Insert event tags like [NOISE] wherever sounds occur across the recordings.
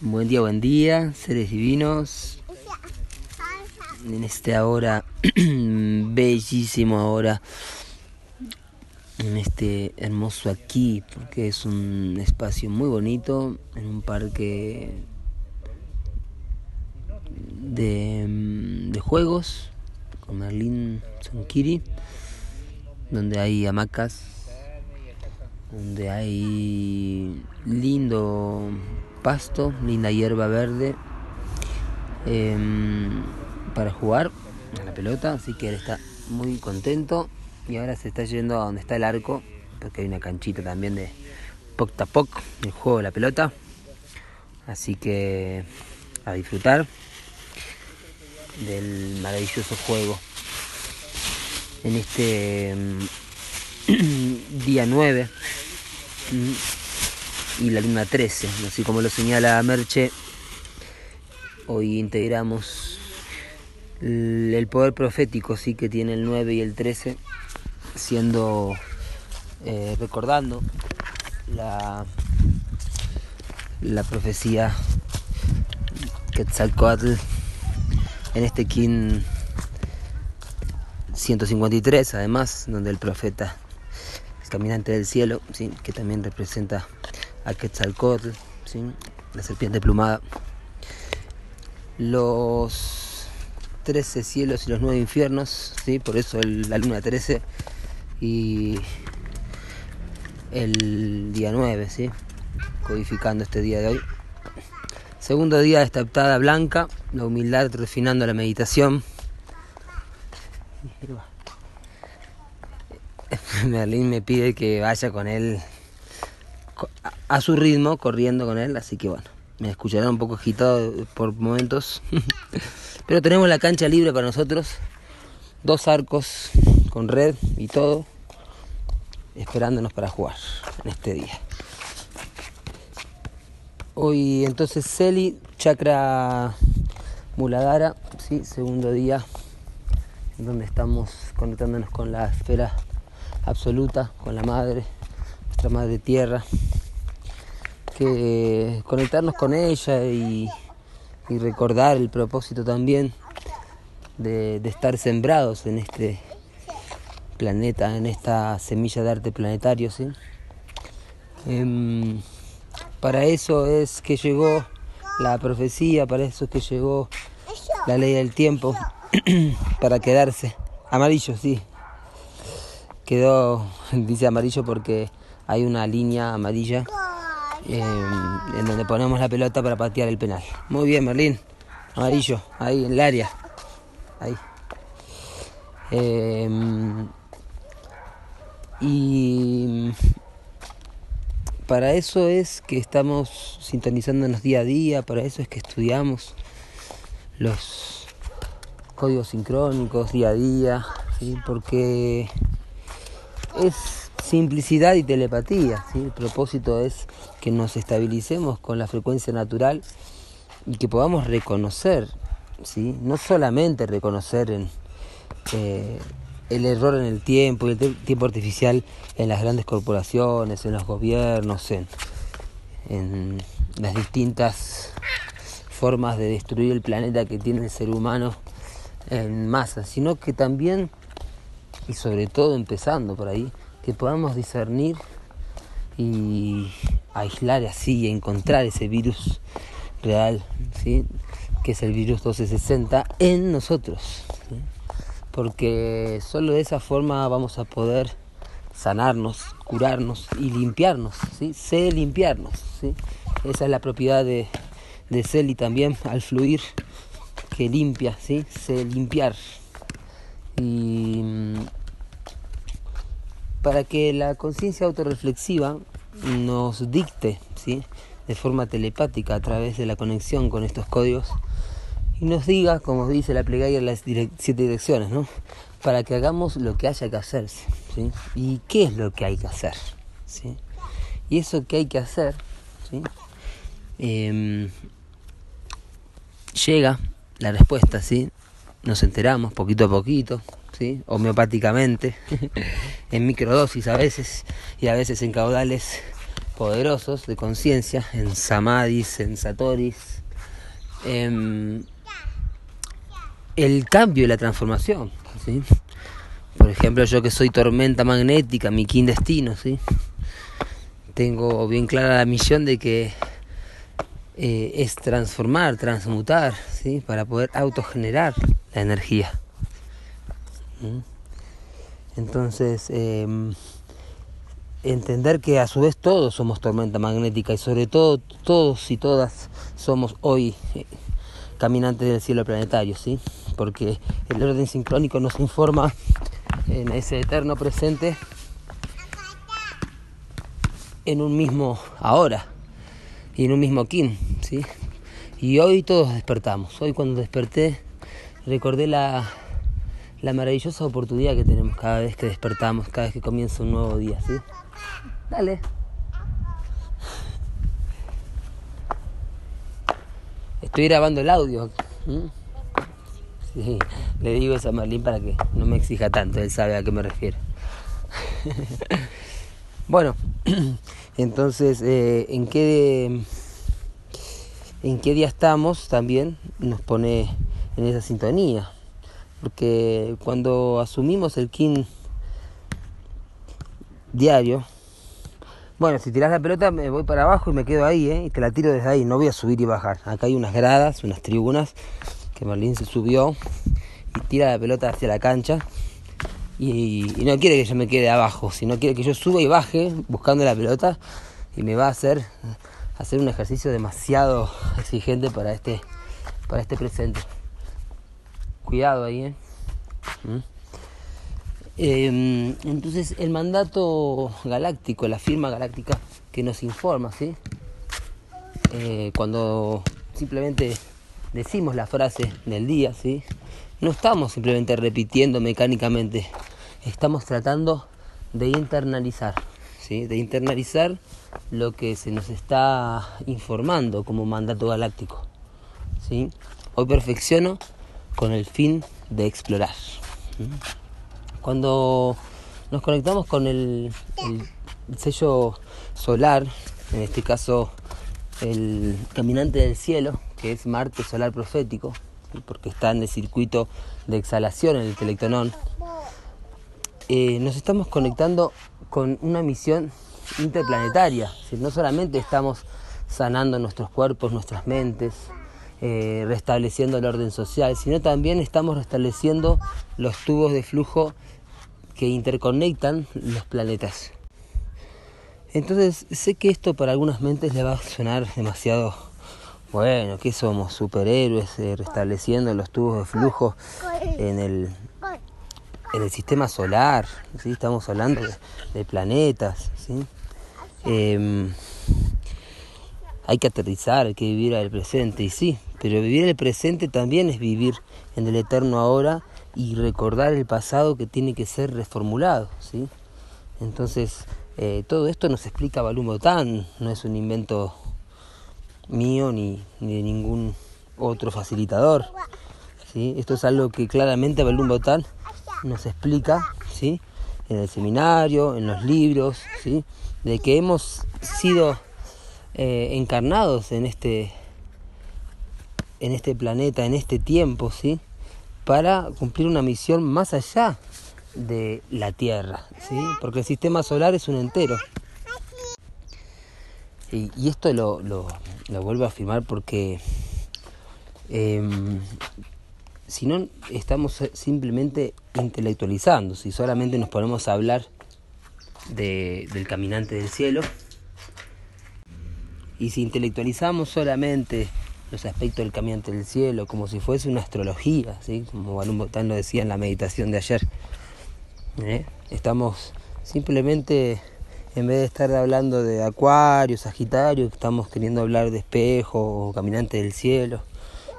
Buen día, buen día, seres divinos. En esta hora, [CLEARS THROAT] bellísimo ahora, en este hermoso aquí, porque es un espacio muy bonito, en un parque de, de juegos, con Merlin Sonkiri, donde hay hamacas, donde hay lindo pasto, linda hierba verde em, para jugar a la pelota, así que él está muy contento. Y ahora se está yendo a donde está el arco, porque hay una canchita también de poc tapoc, el juego de la pelota, así que a disfrutar del maravilloso juego. En este em, [CLEARS THROAT] día 9 y la luna 13. Así como lo señala Merche, hoy integramos el poder profético sí que tiene el 9 y el 13, siendo eh, recordando la, la profecía Quetzalcoatl en este Kin 153, además, donde el profeta, el caminante del cielo, ¿sí? que también representa a Quetzalcóatl, ¿sí? la serpiente plumada, los 13 cielos y los 9 infiernos, ¿sí? por eso el, la luna 13 y el día 9, ¿sí? codificando este día de hoy. Segundo día de esta optada blanca, la humildad refinando la meditación. [LAUGHS] Merlín me pide que vaya con él a su ritmo, corriendo con él, así que bueno, me escucharán un poco agitado por momentos. [LAUGHS] Pero tenemos la cancha libre para nosotros, dos arcos con red y todo, esperándonos para jugar en este día. Hoy entonces Celi, Chakra Muladhara, ¿sí? segundo día donde estamos conectándonos con la esfera absoluta, con la madre, nuestra madre tierra, que conectarnos con ella y, recordar el propósito también de, estar sembrados en este planeta, en esta semilla de arte planetario. ¿sí? Em, para eso es que llegó la profecía, para eso es que llegó la ley del tiempo, [CLEARS THROAT] para quedarse. Amarillo, sí. Quedó, [LAUGHS] dice amarillo porque hay una línea amarilla en donde ponemos la pelota para patear el penal. Muy bien, Merlín. Amarillo, ahí en el área. Ahí. Em, y para eso es que estamos sintonizándonos día a día, para eso es que estudiamos los códigos sincrónicos día a día, porque es simplicidad y telepatía. El propósito es que nos estabilicemos con la frecuencia natural y que podamos reconocer, ¿sí? no solamente reconocer en, eh, el error en el tiempo el tiempo artificial en las grandes corporaciones, en los gobiernos, en las distintas formas de destruir el planeta que tiene el ser humano en masa, sino que también, y sobre todo empezando por ahí, que podamos discernir y aislar así y encontrar ese virus real, ¿sí? que es el virus 1260 en nosotros. Porque solo de esa forma vamos a poder sanarnos, curarnos y limpiarnos, ¿sí? sé limpiarnos. ¿sí? Esa es la propiedad de, de Celi también al fluir que limpia, ¿sí? sé limpiar. Y para que la conciencia autorreflexiva nos dicte ¿sí? de forma telepática a través de la conexión con estos códigos y nos diga, como dice la plegaria, las siete direcciones, ¿no? para que hagamos lo que haya que hacer. ¿sí? ¿Y qué es lo que hay que hacer? ¿sí? Y eso que hay que hacer ¿sí? Em, llega la respuesta, ¿sí? nos enteramos poquito a poquito, ¿sí? homeopáticamente, [LAUGHS] en microdosis a veces y a veces en caudales poderosos de conciencia, en samadhis, en satoris, em, el cambio y la transformación. Por ejemplo, yo que soy tormenta magnética, mi kin destino, ¿sí? tengo bien clara la misión de que eh, es transformar, transmutar, ¿sí? para poder autogenerar la energía. Entonces, em, entender que a su vez todos somos tormenta magnética y sobre todo todos y todas somos hoy eh, caminantes del cielo planetario, ¿sí? Porque el orden sincrónico nos informa en ese eterno presente en un mismo ahora y en un mismo kin, ¿sí? Y hoy todos despertamos. Hoy cuando desperté recordé la, la maravillosa oportunidad que tenemos cada vez que despertamos, cada vez que comienza un nuevo día, ¿sí? Dale. Estoy grabando el audio. Sí, le digo eso a Marlene para que no me exija tanto, él sabe a qué me refiero. [LAUGHS] bueno, [CLEARS THROAT] entonces, eh, ¿en, qué, ¿en qué día estamos? También nos pone en esa sintonía. Porque cuando asumimos el kin diario, bueno, si tiras la pelota me voy para abajo y me quedo ahí, ¿eh? Y te la tiro desde ahí, no voy a subir y bajar. Acá hay unas gradas, unas tribunas, que Marlene se subió y tira la pelota hacia la cancha. Y, no quiere que yo me quede abajo, sino quiere que yo suba y baje buscando la pelota y me va a hacer hacer un ejercicio demasiado exigente para este para este presente. Cuidado ahí, ¿eh? ¿Mm? Em, entonces el mandato galáctico, la firma galáctica que nos informa, ¿sí? Eh, cuando simplemente decimos la frase del día, ¿sí? No estamos simplemente repitiendo mecánicamente, estamos tratando de internalizar, ¿sí? De internalizar lo que se nos está informando como mandato galáctico, ¿sí? Hoy perfecciono con el fin de explorar. Cuando nos conectamos con el, sello solar, en este caso el caminante del cielo, que es Marte solar profético, porque está en el circuito de exhalación en el telectonón, eh, nos estamos conectando con una misión interplanetaria. no solamente estamos sanando nuestros cuerpos, nuestras mentes, eh, restableciendo el orden social, sino también estamos restableciendo los tubos de flujo que interconectan los planetas. Entonces sé que esto para algunas mentes le va a sonar demasiado bueno, que somos superhéroes eh, restableciendo los tubos de flujo en el, en el sistema solar, ¿sí? estamos hablando de, planetas. ¿sí? Em, hay que aterrizar, hay que vivir el presente, y sí, pero vivir el presente también es vivir en el eterno ahora y recordar el pasado que tiene que ser reformulado, ¿sí? Entonces, eh, todo esto nos explica Balum Botán, no es un invento mío ni, ni de ningún otro facilitador, ¿sí? Esto es algo que claramente Balum Botán nos explica, ¿sí? En el seminario, en los libros, ¿sí? De que hemos sido eh, encarnados en este en este planeta, en este tiempo, ¿sí? para cumplir una misión más allá de la Tierra, ¿sí? porque el sistema solar es un entero. Y, esto lo, lo, vuelvo a afirmar porque em, si no estamos simplemente intelectualizando, si solamente nos ponemos a hablar de, del caminante del cielo, y si intelectualizamos solamente los aspectos del caminante del cielo, como si fuese una astrología, ¿sí? como Balum Botán lo decía en la meditación de ayer. ¿eh? Estamos simplemente, en vez de estar hablando de Acuario, Sagitario, estamos queriendo hablar de espejo o caminante del cielo.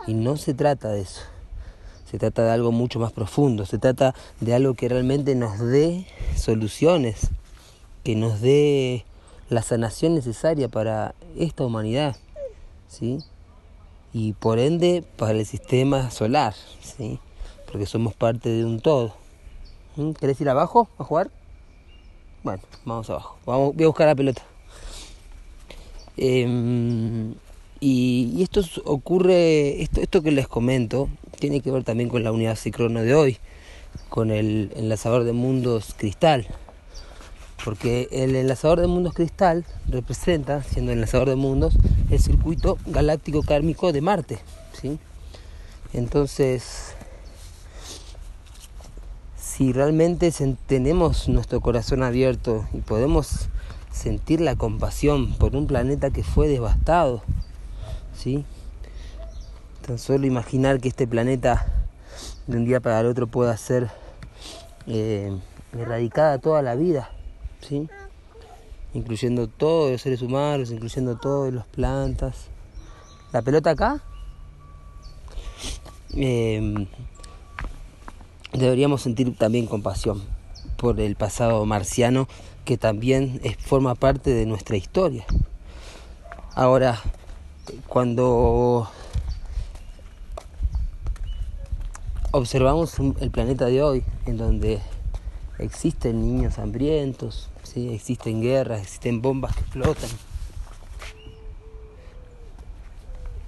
Y no se trata de eso. Se trata de algo mucho más profundo. Se trata de algo que realmente nos dé soluciones, que nos dé la sanación necesaria para esta humanidad. ¿sí? Y por ende para el sistema solar, ¿sí? porque somos parte de un todo. ¿Mm? ¿Querés ir abajo a jugar? Bueno, vamos abajo. Vamos, voy a buscar la pelota. Em, y, esto ocurre, esto, esto que les comento, tiene que ver también con la unidad cicrono de hoy, con el enlazador de mundos cristal. Porque el enlazador de mundos cristal representa, siendo enlazador de mundos, el circuito galáctico kármico de Marte. ¿sí? Entonces, si realmente tenemos nuestro corazón abierto y podemos sentir la compasión por un planeta que fue devastado, ¿sí? Tan solo imaginar que este planeta de un día para el otro pueda ser eh, erradicada toda la vida, ¿sí? Incluyendo todos los seres humanos, incluyendo todas las plantas. La pelota acá. Eh, deberíamos sentir también compasión por el pasado marciano que también forma parte de nuestra historia. Ahora, cuando observamos el planeta de hoy, en donde existen niños hambrientos, ¿sí? existen guerras, existen bombas que explotan,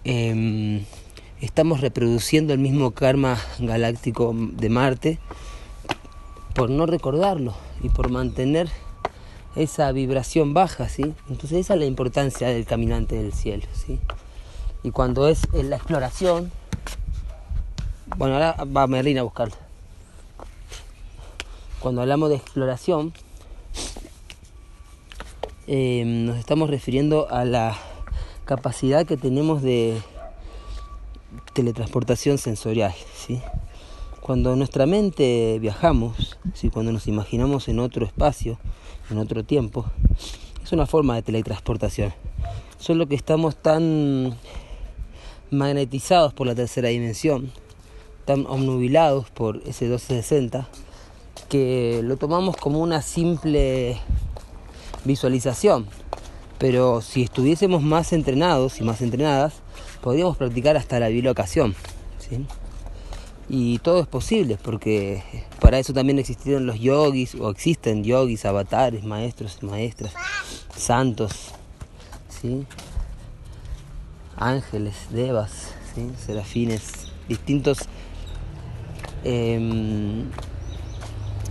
eh, estamos reproduciendo el mismo karma galáctico de Marte por no recordarlo y por mantener esa vibración baja, ¿sí? Entonces esa es la importancia del caminante del cielo, ¿sí? Y cuando es en la exploración, bueno, ahora va Merlin a buscarla. Cuando hablamos de exploración, eh, nos estamos refiriendo a la capacidad que tenemos de teletransportación sensorial. ¿sí? Cuando nuestra mente viajamos, ¿sí? cuando nos imaginamos en otro espacio, en otro tiempo, es una forma de teletransportación. Solo que estamos tan magnetizados por la tercera dimensión, tan obnubilados por ese 1260, que lo tomamos como una simple visualización. Pero si estuviésemos más entrenados y más entrenadas, podríamos practicar hasta la bilocación. ¿sí? Y todo es posible, porque para eso también existieron los yogis, o existen yogis, avatares, maestros maestras, santos, ¿sí? ángeles, devas, serafines, distintos, em,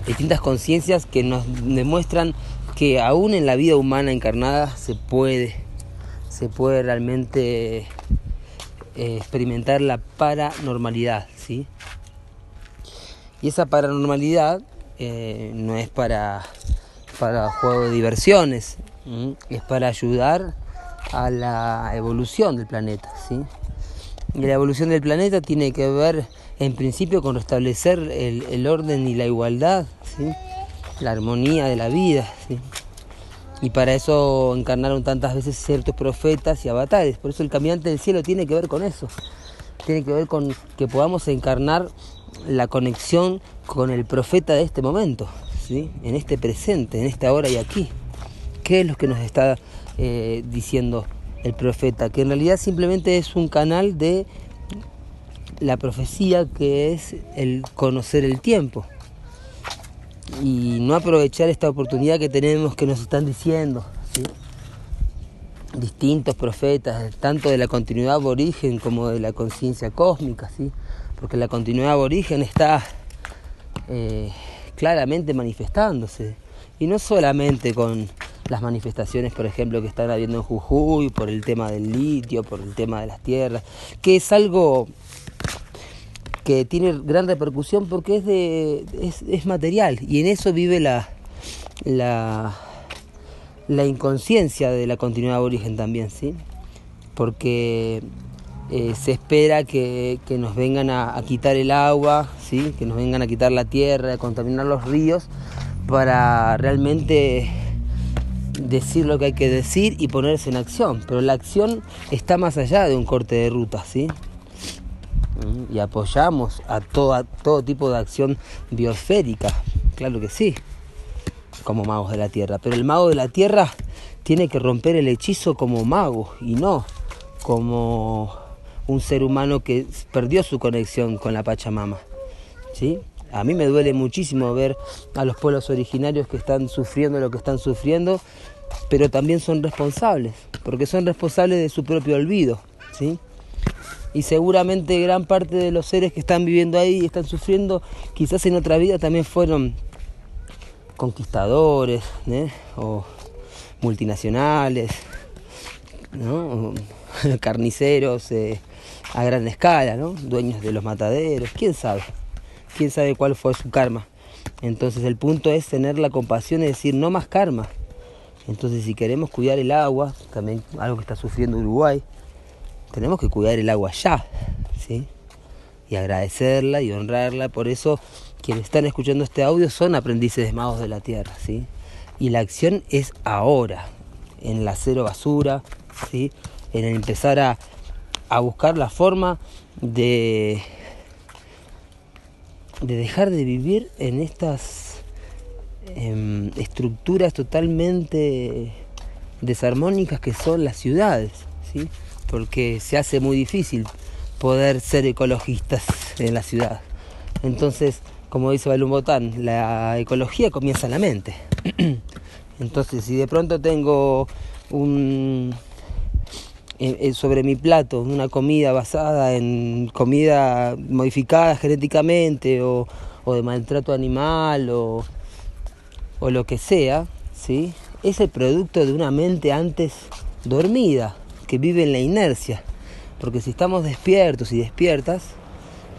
distintas conciencias que nos demuestran que aún en la vida humana encarnada se puede, se puede realmente eh, experimentar la paranormalidad, ¿sí? Y esa paranormalidad eh, no es para, para juego de diversiones, es para ayudar a la evolución del planeta, ¿sí? Y la evolución del planeta tiene que ver en principio con restablecer el, el orden y la igualdad, ¿sí? La armonía de la vida. Y para eso encarnaron tantas veces ciertos profetas y avatares. Por eso el caminante del cielo tiene que ver con eso. Tiene que ver con que podamos encarnar la conexión con el profeta de este momento, ¿sí? en este presente, en esta ahora y aquí. ¿Qué es lo que nos está eh, diciendo el profeta? Que en realidad simplemente es un canal de la profecía que es el conocer el tiempo y no aprovechar esta oportunidad que tenemos que nos están diciendo. Distintos profetas, tanto de la continuidad aborigen como de la conciencia cósmica, ¿sí? porque la continuidad aborigen está eh, claramente manifestándose. Y no solamente con las manifestaciones, por ejemplo, que están habiendo en Jujuy, por el tema del litio, por el tema de las tierras, que es algo que tiene gran repercusión porque es, de, es, material y en eso vive la, la, la inconsciencia de la continuidad de origen también, ¿sí? Porque eh, se espera que, nos vengan a, quitar el agua, ¿sí? que nos vengan a quitar la tierra, a contaminar los ríos, para realmente decir lo que hay que decir y ponerse en acción. Pero la acción está más allá de un corte de ruta, ¿sí? Y apoyamos a toda, todo tipo de acción biosférica, claro que sí, como magos de la tierra. Pero el mago de la tierra tiene que romper el hechizo como mago y no como un ser humano que perdió su conexión con la Pachamama. ¿sí? A mí me duele muchísimo ver a los pueblos originarios que están sufriendo lo que están sufriendo, pero también son responsables, porque son responsables de su propio olvido, ¿sí? Y seguramente gran parte de los seres que están viviendo ahí y están sufriendo, quizás en otra vida también fueron conquistadores, ¿eh? o multinacionales, ¿no? [LAUGHS] carniceros eh, a gran escala, ¿no? dueños de los mataderos, quién sabe, quién sabe cuál fue su karma. Entonces el punto es tener la compasión y decir no más karma. Entonces si queremos cuidar el agua, también algo que está sufriendo Uruguay, tenemos que cuidar el agua ya, ¿sí? Y agradecerla y honrarla. Por eso quienes están escuchando este audio son aprendices magos de la tierra, ¿sí? Y la acción es ahora, en la cero basura, ¿sí? en empezar a, buscar la forma de, de dejar de vivir en estas em, estructuras totalmente desarmónicas que son las ciudades, ¿sí? Porque se hace muy difícil poder ser ecologistas en la ciudad. Entonces, como dice Balum Botán, la ecología comienza en la mente. [CLEARS THROAT] Entonces, si de pronto tengo un, sobre mi plato una comida basada en comida modificada genéticamente o, de maltrato animal o, o, lo que sea, ¿sí? es el producto de una mente antes dormida, que vive en la inercia. Porque si estamos despiertos y despiertas,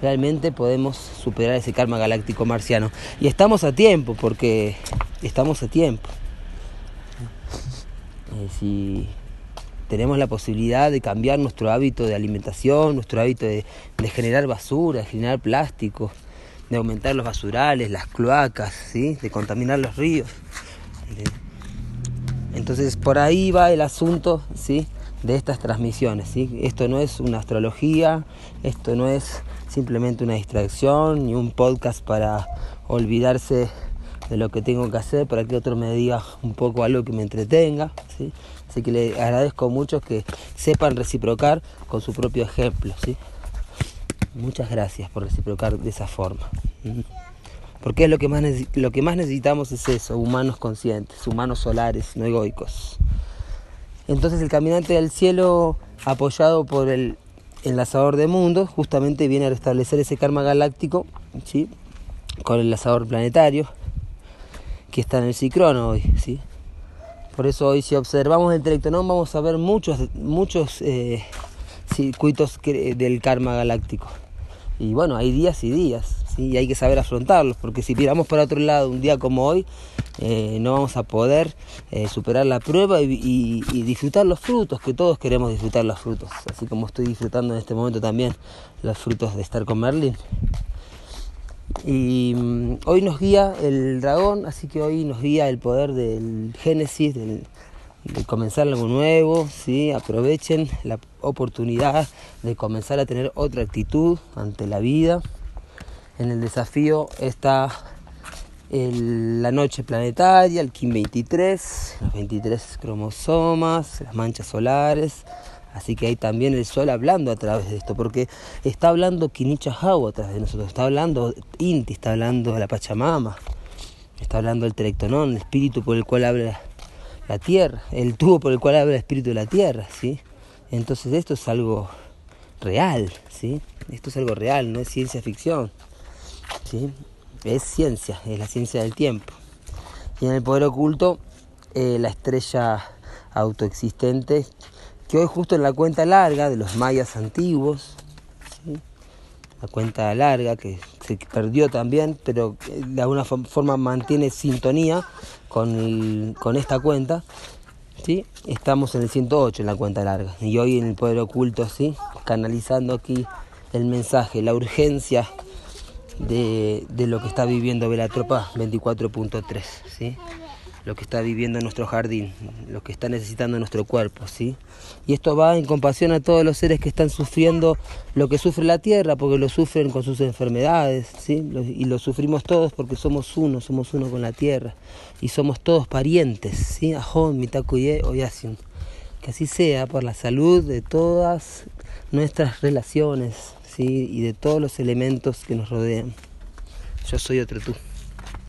realmente podemos superar ese karma galáctico marciano. Y estamos a tiempo, porque estamos a tiempo. Eh, si tenemos la posibilidad de cambiar nuestro hábito de alimentación, nuestro hábito de, generar basura, de generar plástico, de aumentar los basurales, las cloacas, ¿sí? de contaminar los ríos. Entonces por ahí va el asunto ¿sí? De estas transmisiones. ¿sí? Esto no es una astrología, esto no es simplemente una distracción ni un podcast para olvidarse de lo que tengo que hacer para que otro me diga un poco algo que me entretenga. ¿sí? Así que le agradezco mucho que sepan reciprocar con su propio ejemplo. ¿sí? Muchas gracias por reciprocar de esa forma. Porque es lo que, más lo que más necesitamos es eso, humanos conscientes, humanos solares, no egoicos. Entonces el caminante del cielo, apoyado por el enlazador de mundos, justamente viene a restablecer ese karma galáctico, ¿sí? con el enlazador planetario, que está en el cicrono hoy. ¿sí? Por eso hoy si observamos el Telectonón vamos a ver muchos, muchos eh, circuitos del karma galáctico. Y bueno, hay días y días, y hay que saber afrontarlos, porque si miramos para otro lado un día como hoy, eh, no vamos a poder eh, superar la prueba y, disfrutar los frutos, que todos queremos disfrutar los frutos, así como estoy disfrutando en este momento también los frutos de estar con Merlin. Y mm, hoy nos guía el dragón, así que hoy nos guía el poder del Génesis, de comenzar algo nuevo, ¿sí? aprovechen la oportunidad de comenzar a tener otra actitud ante la vida. En el desafío está la noche planetaria, el Kim 23, los 23 cromosomas, las manchas solares, Así que hay también el sol hablando a través de esto, porque está hablando Kinicha a través de nosotros, está hablando Inti, está hablando la Pachamama, está hablando el Telectonón, el espíritu por el cual habla la tierra, el tubo por el cual habla el espíritu de la tierra, ¿sí? Entonces esto es algo real, ¿sí? Esto es algo real, no es ciencia ficción, Es ciencia, es la ciencia del tiempo. Y en el poder oculto, eh, la estrella autoexistente que hoy justo en la cuenta larga de los mayas antiguos, la cuenta larga que se perdió también, pero de alguna forma mantiene sintonía con, esta cuenta, ¿sí? estamos en el 108 en la cuenta larga y hoy en el poder oculto, ¿sí? canalizando aquí el mensaje, la urgencia de, de lo que está viviendo Velatropa 24.3. ¿sí? lo que está viviendo en nuestro jardín, lo que está necesitando nuestro cuerpo, ¿sí? Y esto va en compasión a todos los seres que están sufriendo lo que sufre la tierra, porque lo sufren con sus enfermedades, ¿sí? Y lo sufrimos todos porque somos uno, somos uno con la tierra, y somos todos parientes, ¿sí? Ajón, Mitakuye, Oyasin. Que así sea por la salud de todas nuestras relaciones, ¿sí? Y de todos los elementos que nos rodean. Yo soy otro tú.